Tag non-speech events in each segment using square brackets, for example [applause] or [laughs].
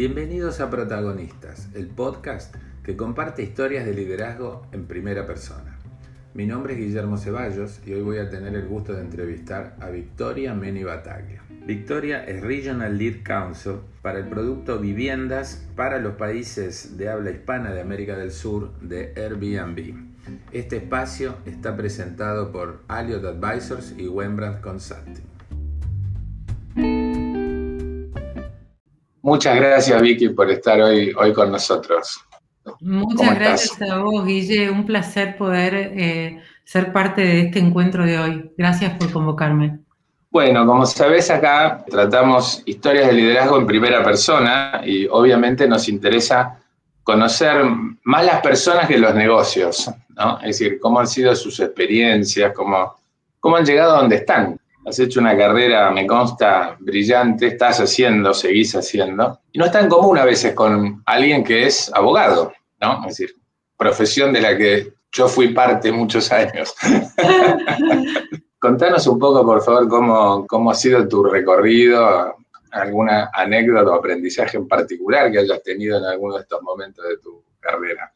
Bienvenidos a Protagonistas, el podcast que comparte historias de liderazgo en primera persona. Mi nombre es Guillermo Ceballos y hoy voy a tener el gusto de entrevistar a Victoria Meni Bataglia. Victoria es Regional Lead Counsel para el producto Viviendas para los países de habla hispana de América del Sur de Airbnb. Este espacio está presentado por Aliot Advisors y Wembrandt Consulting. Muchas gracias Vicky por estar hoy, hoy con nosotros. Muchas gracias a vos, Guille. Un placer poder eh, ser parte de este encuentro de hoy. Gracias por convocarme. Bueno, como sabés acá tratamos historias de liderazgo en primera persona y obviamente nos interesa conocer más las personas que los negocios, ¿no? Es decir, cómo han sido sus experiencias, cómo, cómo han llegado a donde están. Has hecho una carrera, me consta, brillante, estás haciendo, seguís haciendo. Y no es tan común a veces con alguien que es abogado, ¿no? Es decir, profesión de la que yo fui parte muchos años. [laughs] Contanos un poco, por favor, cómo, cómo ha sido tu recorrido, alguna anécdota o aprendizaje en particular que hayas tenido en alguno de estos momentos de tu carrera.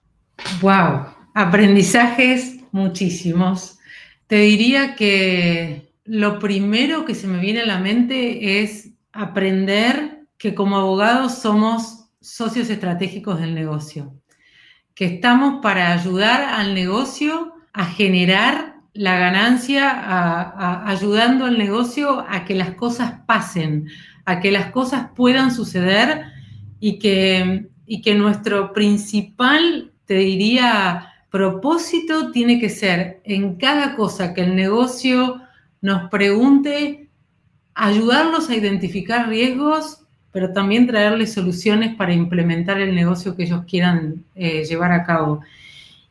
Wow, aprendizajes muchísimos. Te diría que lo primero que se me viene a la mente es aprender que como abogados somos socios estratégicos del negocio, que estamos para ayudar al negocio a generar la ganancia, ayudando al negocio a que las cosas pasen, a que las cosas puedan suceder y que, y que nuestro principal, te diría, propósito tiene que ser en cada cosa que el negocio nos pregunte, ayudarlos a identificar riesgos, pero también traerles soluciones para implementar el negocio que ellos quieran eh, llevar a cabo.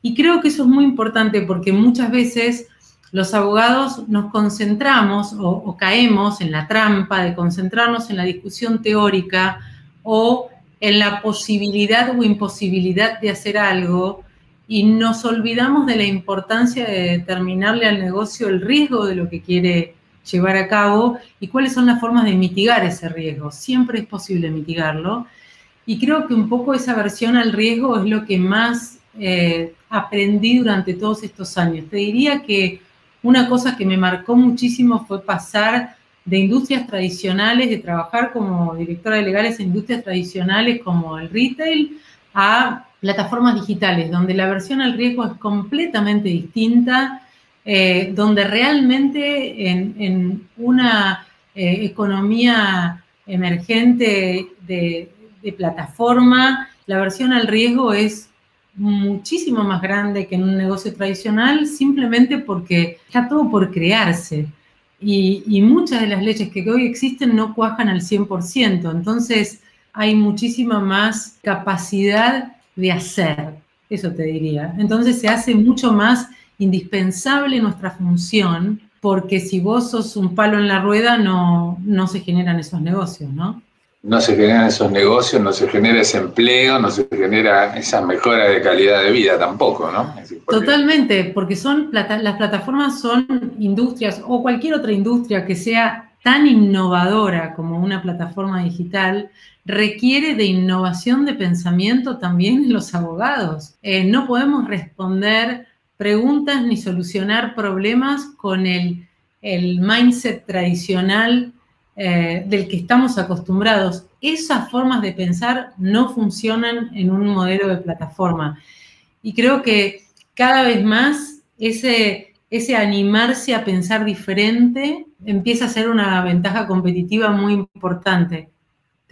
Y creo que eso es muy importante porque muchas veces los abogados nos concentramos o, caemos en la trampa de concentrarnos en la discusión teórica o en la posibilidad o imposibilidad de hacer algo y nos olvidamos de la importancia de determinarle al negocio el riesgo de lo que quiere llevar a cabo y cuáles son las formas de mitigar ese riesgo. Siempre es posible mitigarlo y creo que un poco esa versión al riesgo es lo que más eh, aprendí durante todos estos años. Te diría que una cosa que me marcó muchísimo fue pasar de industrias tradicionales, de trabajar como directora de legales en industrias tradicionales como el retail, a plataformas digitales, donde la versión al riesgo es completamente distinta, eh, donde realmente en, una eh, economía emergente de, plataforma, la versión al riesgo es muchísimo más grande que en un negocio tradicional simplemente porque está todo por crearse. Y, muchas de las leyes que hoy existen no cuajan al 100%. Entonces hay muchísima más capacidad de hacer, eso te diría. Entonces se hace mucho más indispensable nuestra función porque si vos sos un palo en la rueda no, no se generan esos negocios, ¿no? no se generan esos negocios, no se genera ese empleo, no se genera esa mejora de calidad de vida tampoco, ¿no? Totalmente, porque son las plataformas son industrias o cualquier otra industria que sea tan innovadora como una plataforma digital, requiere de innovación de pensamiento también en los abogados. Eh, no podemos responder preguntas ni solucionar problemas con el, mindset tradicional eh, del que estamos acostumbrados. Esas formas de pensar no funcionan en un modelo de plataforma. Y creo que cada vez más ese animarse a pensar diferente empieza a ser una ventaja competitiva muy importante,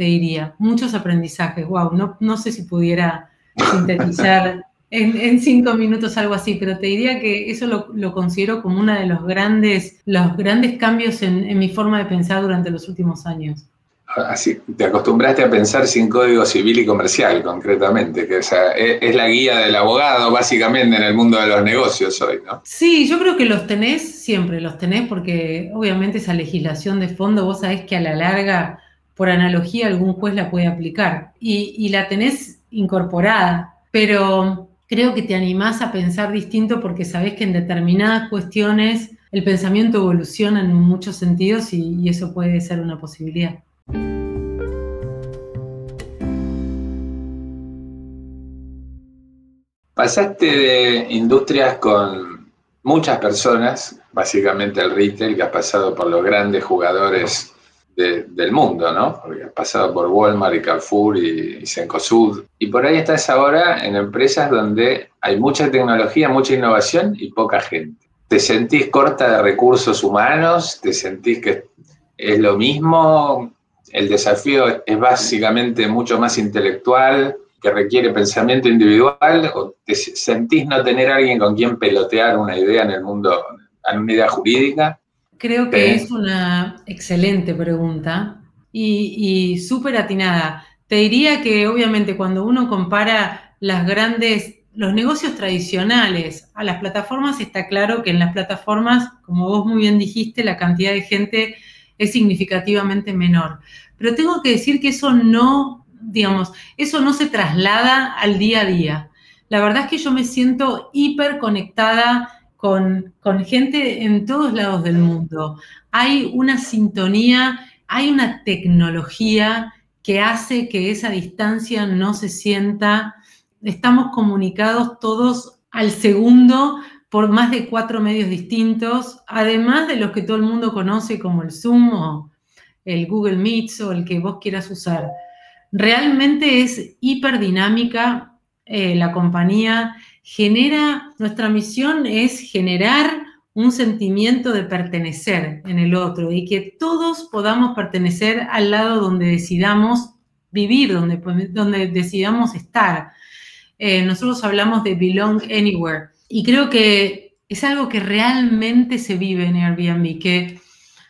te diría. Muchos aprendizajes. Wow, no, no sé si pudiera sintetizar [laughs] en, cinco minutos, algo así, pero te diría que eso lo, considero como uno de los grandes, los grandes cambios en, mi forma de pensar durante los últimos años. Así, te acostumbraste a pensar sin código civil y comercial, concretamente, que es, es, la guía del abogado, básicamente, en el mundo de los negocios hoy, ¿no? Sí, yo creo que los tenés, siempre los tenés, porque obviamente esa legislación de fondo, vos sabés que a la larga, por analogía algún juez la puede aplicar y, la tenés incorporada, pero creo que te animás a pensar distinto porque sabés que en determinadas cuestiones el pensamiento evoluciona en muchos sentidos y, eso puede ser una posibilidad. Pasaste de industrias con muchas personas, básicamente el retail, que ha pasado por los grandes jugadores del mundo, ¿no? Porque has pasado por Walmart y Carrefour y, y Cencosud. Y por ahí estás ahora en empresas donde hay mucha tecnología, mucha innovación y poca gente. ¿Te sentís corta de recursos humanos? ¿Te sentís que es lo mismo? ¿El desafío es básicamente mucho más intelectual? que requiere pensamiento individual o te sentís no tener alguien con quien pelotear una idea en el mundo, en una idea jurídica? Creo que es una excelente pregunta y, y súper atinada. Te diría que obviamente cuando uno compara las grandes, los negocios tradicionales a las plataformas, está claro que en las plataformas, como vos muy bien dijiste, la cantidad de gente es significativamente menor. Pero tengo que decir que eso no digamos, eso no se traslada al día a día. La verdad es que yo me siento hiper conectada con, gente en todos lados del mundo. Hay una sintonía, hay una tecnología que hace que esa distancia no se sienta. Estamos comunicados todos al segundo por más de cuatro medios distintos, además de los que todo el mundo conoce como el Zoom o el Google Meets o el que vos quieras usar. Realmente es hiperdinámica eh, la compañía, genera, nuestra misión es generar un sentimiento de pertenecer en el otro y que todos podamos pertenecer al lado donde decidamos vivir, donde, donde decidamos estar. Eh, nosotros hablamos de belong anywhere y creo que es algo que realmente se vive en Airbnb, que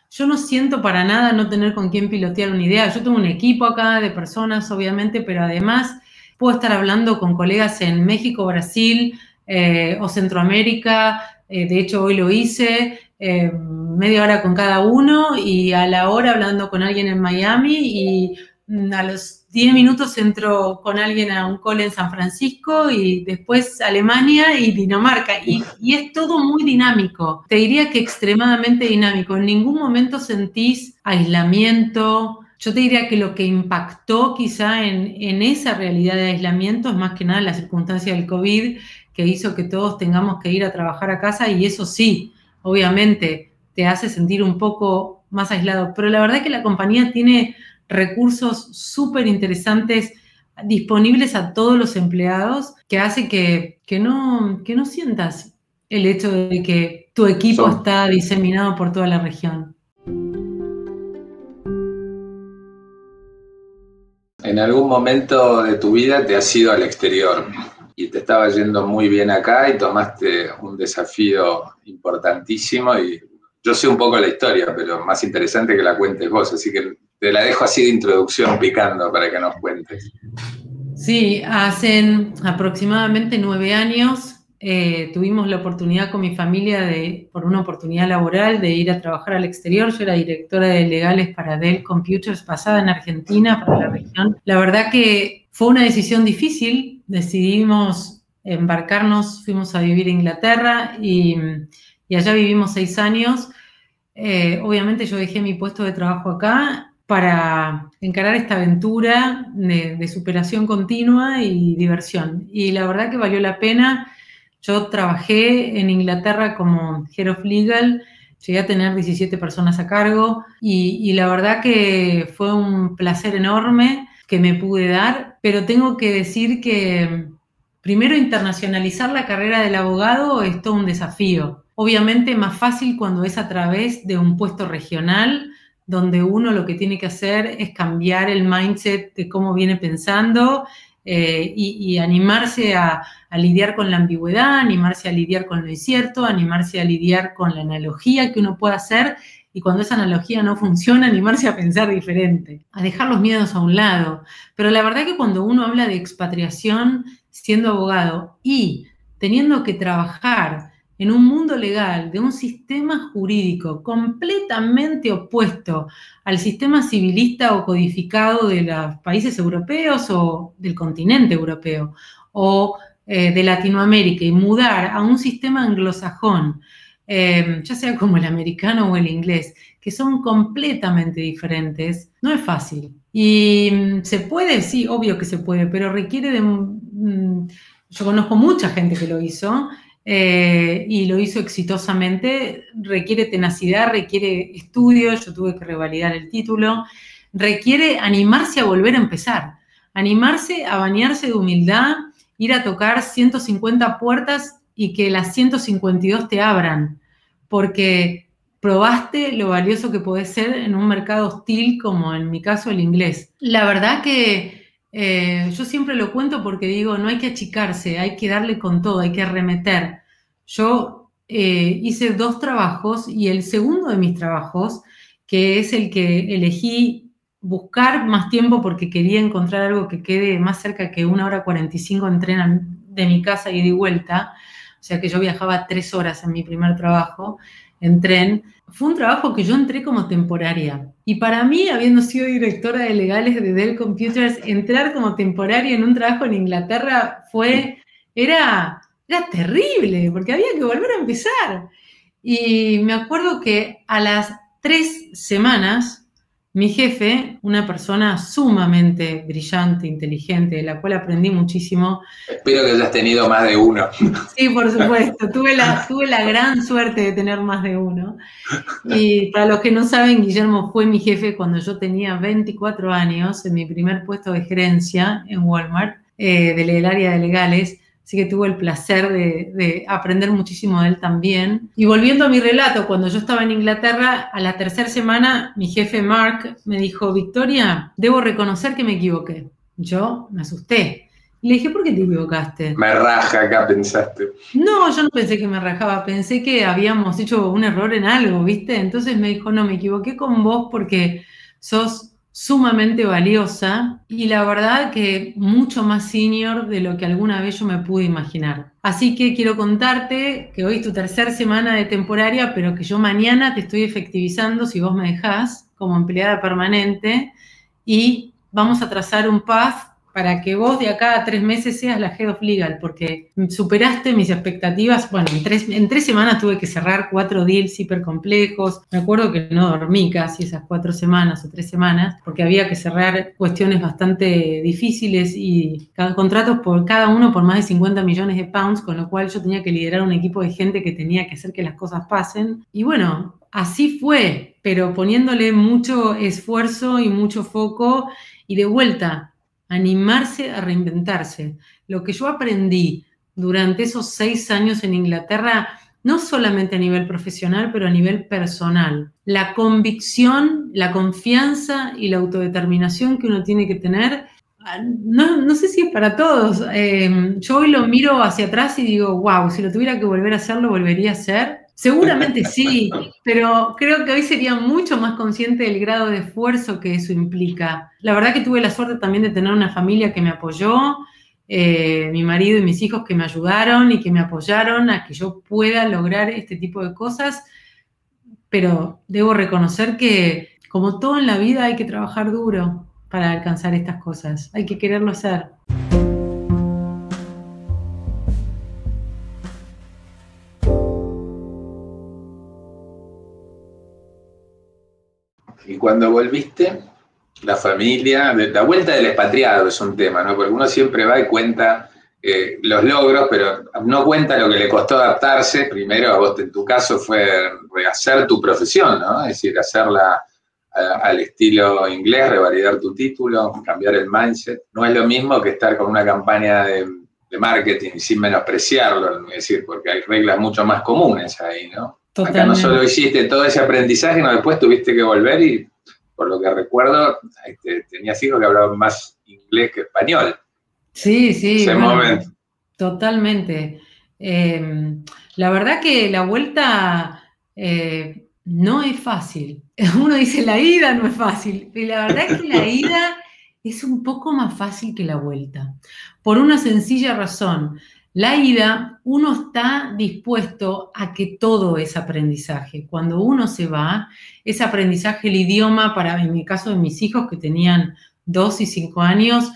yo no siento para nada no tener con quién pilotear una idea. Yo tengo un equipo acá de personas, obviamente, pero además puedo estar hablando con colegas en México, Brasil eh, o Centroamérica. Eh, de hecho, hoy lo hice, eh, media hora con cada uno y a la hora hablando con alguien en Miami y mm, a los 10 minutos entro con alguien a un cole en San Francisco y después Alemania y Dinamarca. Y, es todo muy dinámico. Te diría que extremadamente dinámico. En ningún momento sentís aislamiento. Yo te diría que lo que impactó quizá en, en esa realidad de aislamiento es más que nada la circunstancia del COVID que hizo que todos tengamos que ir a trabajar a casa y eso sí, obviamente te hace sentir un poco más aislado. Pero la verdad es que la compañía tiene recursos súper interesantes disponibles a todos los empleados que hace que, no, que no sientas el hecho de que tu equipo está diseminado por toda la región. En algún momento de tu vida te has ido al exterior y te estaba yendo muy bien acá y tomaste un desafío importantísimo y yo sé un poco la historia, pero más interesante que la cuentes vos, así que te la dejo así de introducción picando para que nos cuentes. Sí, hace aproximadamente nueve años eh, tuvimos la oportunidad con mi familia de, por una oportunidad laboral, de ir a trabajar al exterior. Yo era directora de legales para Dell Computers pasada en Argentina para la región. La verdad que fue una decisión difícil. Decidimos embarcarnos, fuimos a vivir a Inglaterra y, y allá vivimos seis años. Eh, obviamente yo dejé mi puesto de trabajo acá para encarar esta aventura de, superación continua y diversión. Y la verdad que valió la pena. Yo trabajé en Inglaterra como Head of Legal, llegué a tener 17 personas a cargo y, y la verdad que fue un placer enorme que me pude dar, pero tengo que decir que primero internacionalizar la carrera del abogado es todo un desafío. Obviamente más fácil cuando es a través de un puesto regional, donde uno lo que tiene que hacer es cambiar el mindset de cómo viene pensando eh, y, animarse a, lidiar con la ambigüedad, animarse a lidiar con lo incierto, animarse a lidiar con la analogía que uno puede hacer y cuando esa analogía no funciona, animarse a pensar diferente, a dejar los miedos a un lado. Pero la verdad que cuando uno habla de expatriación siendo abogado y teniendo que trabajar en un mundo legal de un sistema jurídico completamente opuesto al sistema civilista o codificado de los países europeos o del continente europeo o eh, de Latinoamérica y mudar a un sistema anglosajón, eh, ya sea como el americano o el inglés, que son completamente diferentes, no es fácil. Y mm, se puede, sí, obvio que se puede, pero requiere de yo conozco mucha gente que lo hizo eh, y lo hizo exitosamente. Requiere tenacidad, requiere estudio, yo tuve que revalidar el título, requiere animarse a volver a empezar, animarse a bañarse de humildad, ir a tocar 150 puertas y que las 152 te abran, porque probaste lo valioso que puede ser en un mercado hostil como en mi caso el inglés. La verdad que eh, yo siempre lo cuento porque digo, no hay que achicarse, hay que darle con todo, hay que remeter. Yo eh, hice dos trabajos y el segundo de mis trabajos, que es el que elegí buscar más tiempo porque quería encontrar algo que quede más cerca que una hora 45 en tren de mi casa y de vuelta, o sea que yo viajaba tres horas en mi primer trabajo en tren, fue un trabajo que yo entré como temporaria. Y para mí, habiendo sido directora de legales de Dell Computers, entrar como temporaria en un trabajo en Inglaterra fue, era, era terrible, porque había que volver a empezar. Y me acuerdo que a las tres semanas mi jefe, una persona sumamente brillante, inteligente, de la cual aprendí muchísimo. Espero que hayas tenido más de uno. Sí, por supuesto. tuve, la, tuve la gran suerte de tener más de uno. Y para los que no saben, Guillermo fue mi jefe cuando yo tenía 24 años, en mi primer puesto de gerencia en Walmart, eh, del área de legales. Así que tuve el placer de, aprender muchísimo de él también. Y volviendo a mi relato, cuando yo estaba en Inglaterra, a la tercera semana, mi jefe Mark me dijo, Victoria, debo reconocer que me equivoqué. Yo me asusté. Y le dije, ¿por qué te equivocaste? Me raja acá, pensaste. No, yo no pensé que me rajaba, pensé que habíamos hecho un error en algo, ¿viste? Entonces me dijo, no, me equivoqué con vos porque sos sumamente valiosa y la verdad que mucho más senior de lo que alguna vez yo me pude imaginar. Así que quiero contarte que hoy es tu tercera semana de temporaria, pero que yo mañana te estoy efectivizando, si vos me dejás, como empleada permanente y vamos a trazar un path para que vos de acá a tres meses seas la Head of Legal, porque superaste mis expectativas. Bueno, en tres, semanas tuve que cerrar cuatro deals hiper complejos. Me acuerdo que no dormí casi esas cuatro semanas o tres semanas, porque había que cerrar cuestiones bastante difíciles y cada, contratos por cada uno por más de 50 millones de pounds, con lo cual yo tenía que liderar un equipo de gente que tenía que hacer que las cosas pasen. Y bueno, así fue, pero poniéndole mucho esfuerzo y mucho foco y de vuelta animarse a reinventarse. Lo que yo aprendí durante esos seis años en Inglaterra, no solamente a nivel profesional, pero a nivel personal. La convicción, la confianza y la autodeterminación que uno tiene que tener, ah, no, sé si es para todos. Em, yo hoy lo miro hacia atrás y digo, wow, si lo tuviera que volver a hacer, lo volvería a hacer. Seguramente sí, pero creo que hoy sería mucho más consciente del grado de esfuerzo que eso implica. La verdad que tuve la suerte también de tener una familia que me apoyó, eh, mi marido y mis hijos que me ayudaron y que me apoyaron a que yo pueda lograr este tipo de cosas, pero debo reconocer que como todo en la vida hay que trabajar duro para alcanzar estas cosas, hay que quererlo hacer. Y cuando volviste, la familia, la vuelta del expatriado es un tema, ¿no? Porque uno siempre va y cuenta eh, los logros, pero no cuenta lo que le costó adaptarse. Primero, a vos en tu caso fue rehacer tu profesión, ¿no? Es decir, hacerla al estilo inglés, revalidar tu título, cambiar el mindset. No es lo mismo que estar con una campaña de, de marketing sin menospreciarlo, es decir, porque hay reglas mucho más comunes ahí, ¿no? Acá no solo hiciste todo ese aprendizaje, sino después tuviste que volver y, por lo que recuerdo, este, tenías hijos que hablaban más inglés que español. Sí, sí. Totalmente. Em, la verdad que la vuelta eh, no es fácil. [laughs] Uno dice la ida no es fácil, y la verdad es que la ida es un poco más fácil que la vuelta, por una sencilla razón. La ida, uno está dispuesto a que todo es aprendizaje. Cuando uno se va, es aprendizaje el idioma, para en mi caso de mis hijos que tenían dos y cinco años,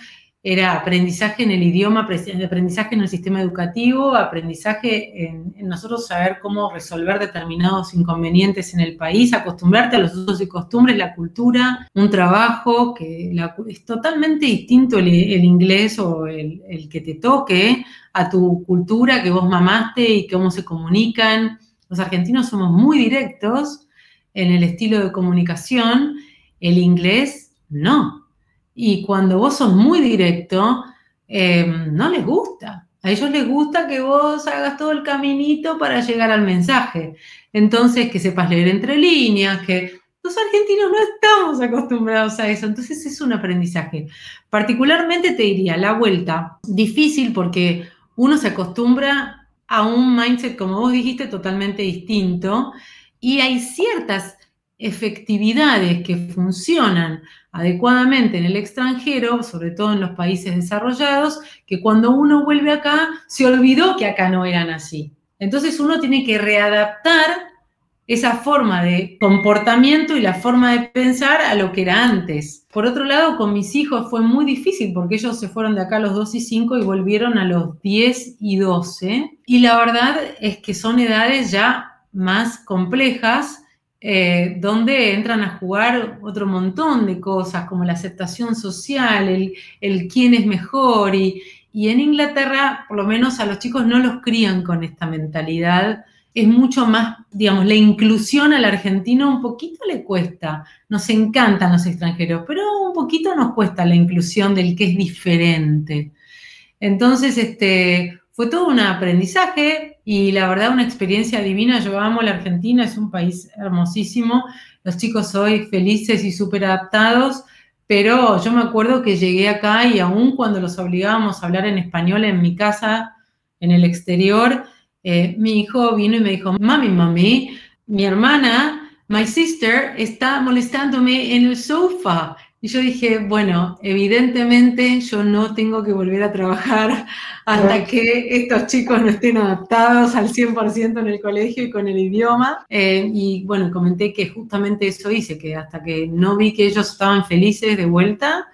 era aprendizaje en el idioma, aprendizaje en el sistema educativo, aprendizaje en, nosotros saber cómo resolver determinados inconvenientes en el país, acostumbrarte a los usos y costumbres, la cultura, un trabajo que es totalmente distinto el, inglés o el, que te toque a tu cultura que vos mamaste y cómo se comunican. Los argentinos somos muy directos en el estilo de comunicación, el inglés no y cuando vos sos muy directo, em, no les gusta. A ellos les gusta que vos hagas todo el caminito para llegar al mensaje. Entonces, que sepas leer entre líneas, que los argentinos no estamos acostumbrados a eso. Entonces, es un aprendizaje. Particularmente te diría, la vuelta, difícil porque uno se acostumbra a un mindset, como vos dijiste, totalmente distinto. Y hay ciertas efectividades que funcionan adecuadamente en el extranjero, sobre todo en los países desarrollados, que cuando uno vuelve acá se olvidó que acá no eran así. Entonces uno tiene que readaptar esa forma de comportamiento y la forma de pensar a lo que era antes. Por otro lado, con mis hijos fue muy difícil porque ellos se fueron de acá a los 2 y 5 y volvieron a los 10 y 12. Y la verdad es que son edades ya más complejas eh, donde entran a jugar otro montón de cosas, como la aceptación social, el, quién es mejor. Y, en Inglaterra, por lo menos a los chicos no los crían con esta mentalidad. Es mucho más, digamos, la inclusión al argentino un poquito le cuesta. Nos encantan los extranjeros, pero un poquito nos cuesta la inclusión del que es diferente. Entonces, este, fue todo un aprendizaje y la verdad una experiencia divina. Yo amo la Argentina, es un país hermosísimo. Los chicos hoy felices y súper adaptados, pero yo me acuerdo que llegué acá y aún cuando los obligábamos a hablar en español en mi casa, en el exterior, eh, mi hijo vino y me dijo, mami, mami, mi hermana, my sister, está molestándome en el sofá. Y yo dije, bueno, evidentemente yo no tengo que volver a trabajar hasta que estos chicos no estén adaptados al 100% en el colegio y con el idioma. Eh, y bueno, comenté que justamente eso hice, que hasta que no vi que ellos estaban felices de vuelta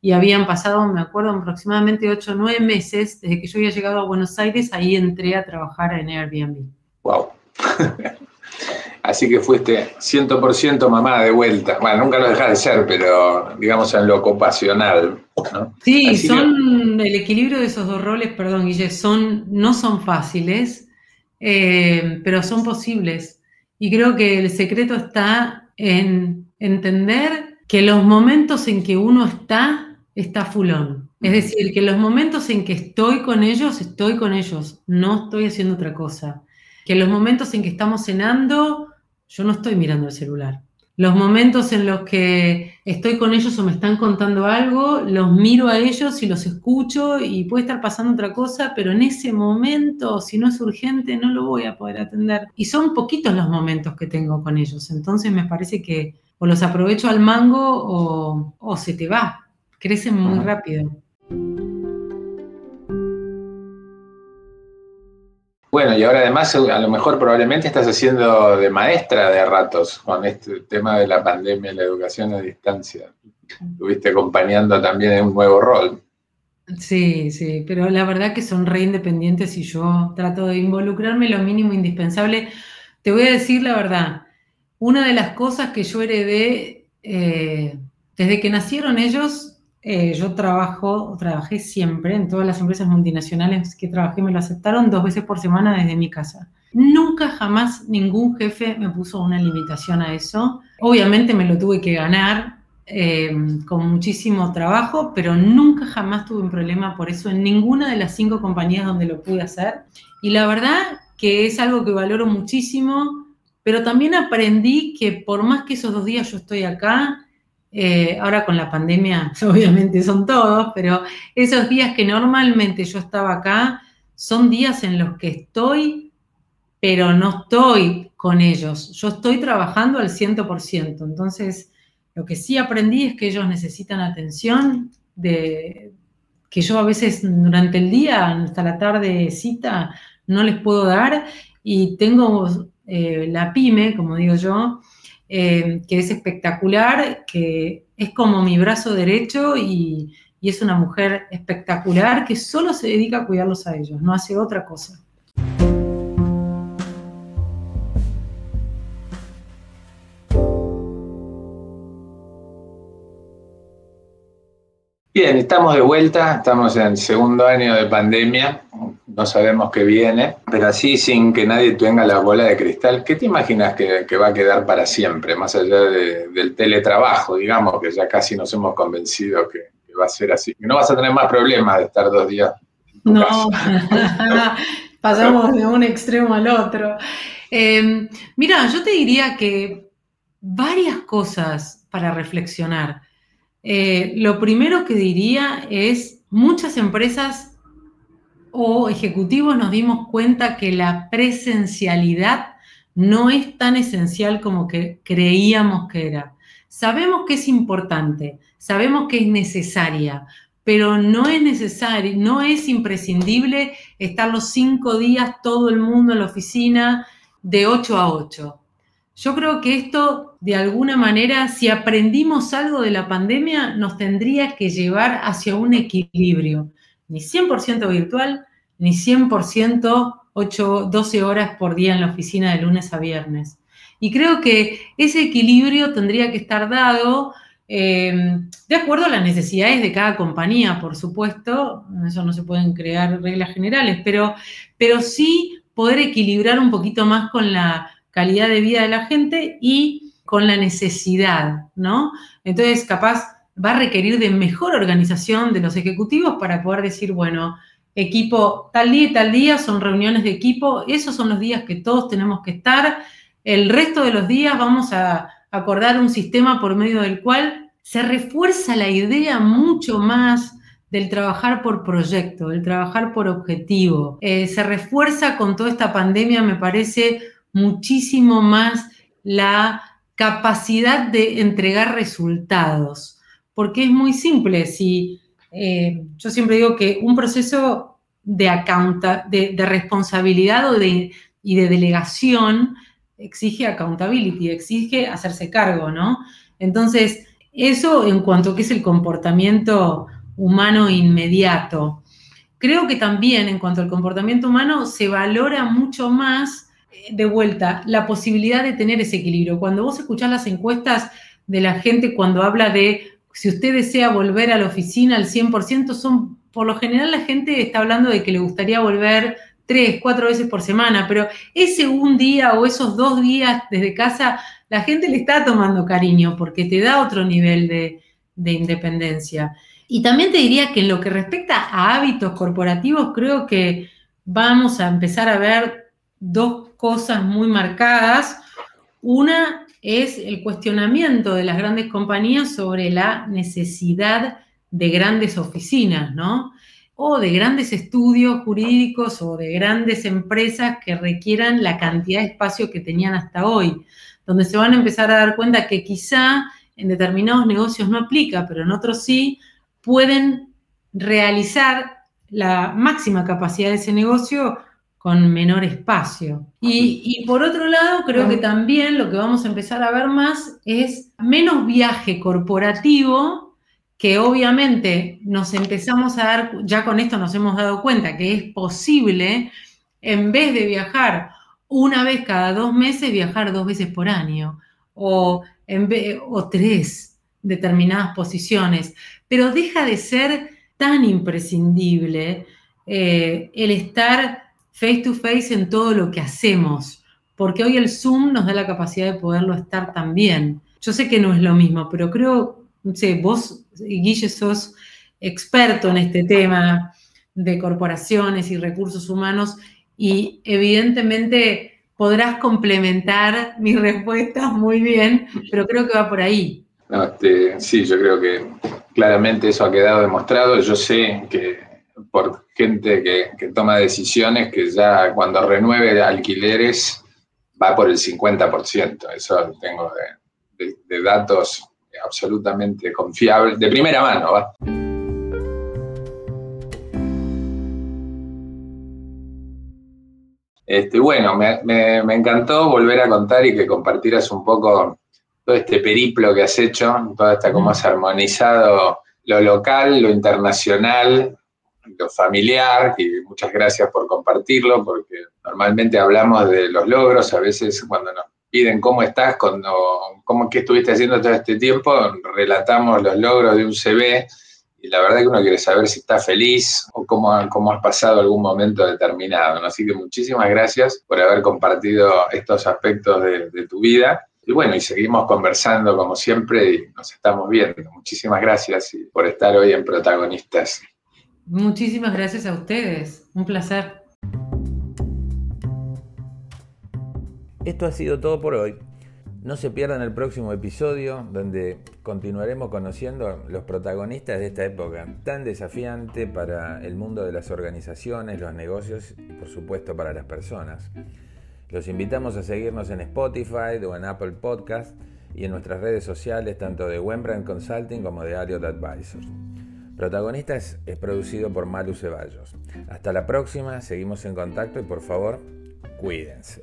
y habían pasado, me acuerdo, aproximadamente 8 o 9 meses desde que yo había llegado a Buenos Aires, ahí entré a trabajar en Airbnb. ¡Wow! [laughs] Así que fuiste 100% mamá de vuelta. Bueno, nunca lo dejas de ser, pero digamos en lo ocupacional. Sí, son el equilibrio de esos dos roles, perdón, Guille, son, no son fáciles, eh, pero son posibles. Y creo que el secreto está en entender que los momentos en que uno está, está fulón. Es decir, que los momentos en que estoy con ellos, estoy con ellos, no estoy haciendo otra cosa. Que los momentos en que estamos cenando, yo no estoy mirando el celular. Los momentos en los que estoy con ellos o me están contando algo, los miro a ellos y los escucho y puede estar pasando otra cosa, pero en ese momento, si no es urgente, no lo voy a poder atender. Y son poquitos los momentos que tengo con ellos. Entonces me parece que o los aprovecho al mango o, se te va. Crecen muy rápido. Bueno, y ahora además a lo mejor probablemente estás haciendo de maestra de ratos con este tema de la pandemia y la educación a distancia. Estuviste acompañando también en un nuevo rol. Sí, sí, pero la verdad que son re independientes y yo trato de involucrarme lo mínimo indispensable. Te voy a decir la verdad, una de las cosas que yo heredé eh, desde que nacieron ellos eh, yo trabajo, trabajé siempre en todas las empresas multinacionales que trabajé, me lo aceptaron dos veces por semana desde mi casa. Nunca jamás ningún jefe me puso una limitación a eso. Obviamente me lo tuve que ganar eh, con muchísimo trabajo, pero nunca jamás tuve un problema por eso en ninguna de las cinco compañías donde lo pude hacer. Y la verdad que es algo que valoro muchísimo, pero también aprendí que por más que esos dos días yo estoy acá, eh, ahora con la pandemia, [laughs] obviamente son todos, pero esos días que normalmente yo estaba acá son días en los que estoy, pero no estoy con ellos. Yo estoy trabajando al 100%. Entonces, lo que sí aprendí es que ellos necesitan atención, de, que yo a veces durante el día, hasta la tarde cita, no les puedo dar. Y tengo eh, la pyme, como digo yo, eh, que es espectacular, que es como mi brazo derecho y, y es una mujer espectacular que solo se dedica a cuidarlos a ellos, no hace otra cosa. Bien, estamos de vuelta, estamos en el segundo año de pandemia, no sabemos qué viene, pero así sin que nadie tenga la bola de cristal, ¿qué te imaginas que, va a quedar para siempre, más allá del teletrabajo, digamos, que ya casi nos hemos convencido que, va a ser así? Que no vas a tener más problemas de estar dos días. [laughs] no, pasamos de un extremo al otro. Eh, mira, yo te diría que varias cosas para reflexionar. Eh, lo primero que diría es, muchas empresas o ejecutivos nos dimos cuenta que la presencialidad no es tan esencial como que creíamos que era. Sabemos que es importante, sabemos que es necesaria, pero no es necesario, no es imprescindible estar los cinco días todo el mundo en la oficina de 8 a 8. Yo creo que esto, de alguna manera, si aprendimos algo de la pandemia, nos tendría que llevar hacia un equilibrio. Ni 100% virtual, ni 100% 8, 12 horas por día en la oficina de lunes a viernes. Y creo que ese equilibrio tendría que estar dado eh, de acuerdo a las necesidades de cada compañía, por supuesto. Eso no se pueden crear reglas generales, pero, pero sí poder equilibrar un poquito más con la calidad de vida de la gente y con la necesidad, ¿no? Entonces, capaz va a requerir de mejor organización de los ejecutivos para poder decir, bueno, equipo, tal día y tal día son reuniones de equipo, esos son los días que todos tenemos que estar, el resto de los días vamos a acordar un sistema por medio del cual se refuerza la idea mucho más del trabajar por proyecto, del trabajar por objetivo. Eh, se refuerza con toda esta pandemia, me parece, muchísimo más la capacidad de entregar resultados, porque es muy simple. Si, eh, yo siempre digo que un proceso de, de, responsabilidad y de delegación exige accountability, exige hacerse cargo, ¿no? Entonces, eso en cuanto a que es el comportamiento humano inmediato. Creo que también en cuanto al comportamiento humano se valora mucho más de vuelta, la posibilidad de tener ese equilibrio. Cuando vos escuchás las encuestas de la gente cuando habla de si usted desea volver a la oficina al 100%, son, por lo general la gente está hablando de que le gustaría volver tres, cuatro veces por semana, pero ese un día o esos dos días desde casa, la gente le está tomando cariño porque te da otro nivel de, de independencia. Y también te diría que en lo que respecta a hábitos corporativos, creo que vamos a empezar a ver dos cosas muy marcadas. Una es el cuestionamiento de las grandes compañías sobre la necesidad de grandes oficinas, ¿no? O de grandes estudios jurídicos o de grandes empresas que requieran la cantidad de espacio que tenían hasta hoy, donde se van a empezar a dar cuenta que quizá en determinados negocios no aplica, pero en otros sí, pueden realizar la máxima capacidad de ese negocio con menor espacio. Y, por otro lado, creo que también lo que vamos a empezar a ver más es menos viaje corporativo, que obviamente nos empezamos a dar, ya con esto nos hemos dado cuenta que es posible, en vez de viajar una vez cada dos meses, viajar dos veces por año, o, en o tres determinadas posiciones, pero deja de ser tan imprescindible eh, el estar face to face en todo lo que hacemos, porque hoy el Zoom nos da la capacidad de poderlo estar también. Yo sé que no es lo mismo, pero creo, no sé, vos, Guille, sos experto en este tema de corporaciones y recursos humanos y evidentemente podrás complementar mis [laughs] respuestas muy bien, pero creo que va por ahí. Este, sí, yo creo que claramente eso ha quedado demostrado. Yo sé que por gente que, toma decisiones que ya cuando renueve alquileres va por el 50%. Eso tengo de, datos absolutamente confiables, de primera mano. ¿va? Este, bueno, me, me, encantó volver a contar y que compartieras un poco todo este periplo que has hecho, toda esta cómo has armonizado lo local, lo internacional, familiar, y muchas gracias por compartirlo, porque normalmente hablamos de los logros, a veces cuando nos piden cómo estás, cuando, cómo, qué estuviste haciendo todo este tiempo, relatamos los logros de un CV, y la verdad que uno quiere saber si está feliz o cómo, cómo has pasado algún momento determinado. Así que muchísimas gracias por haber compartido estos aspectos de, de tu vida. Y bueno, y seguimos conversando como siempre y nos estamos viendo. Muchísimas gracias por estar hoy en Protagonistas. Muchísimas gracias a ustedes. Un placer. Esto ha sido todo por hoy. No se pierdan el próximo episodio donde continuaremos conociendo los protagonistas de esta época tan desafiante para el mundo de las organizaciones, los negocios y por supuesto para las personas. Los invitamos a seguirnos en Spotify o en Apple Podcast y en nuestras redes sociales tanto de Wembrandt Consulting como de Ariot Advisors. Protagonistas es producido por Malu Ceballos. Hasta la próxima, seguimos en contacto y por favor, cuídense.